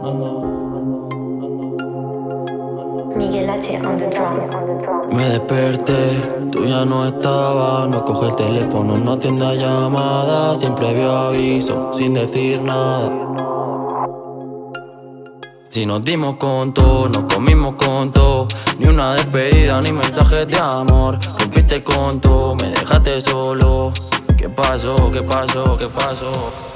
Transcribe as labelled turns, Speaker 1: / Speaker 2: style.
Speaker 1: Miguel H. on the drums.
Speaker 2: Me desperté, tú ya no estabas. No coge el teléfono, no atiende a llamadas. Siempre vio aviso, sin decir nada. Si nos dimos con todo, nos comimos con todo. Ni una despedida, ni mensajes de amor. Rompiste con todo, me dejaste solo. ¿Qué pasó? ¿Qué pasó? ¿Qué pasó?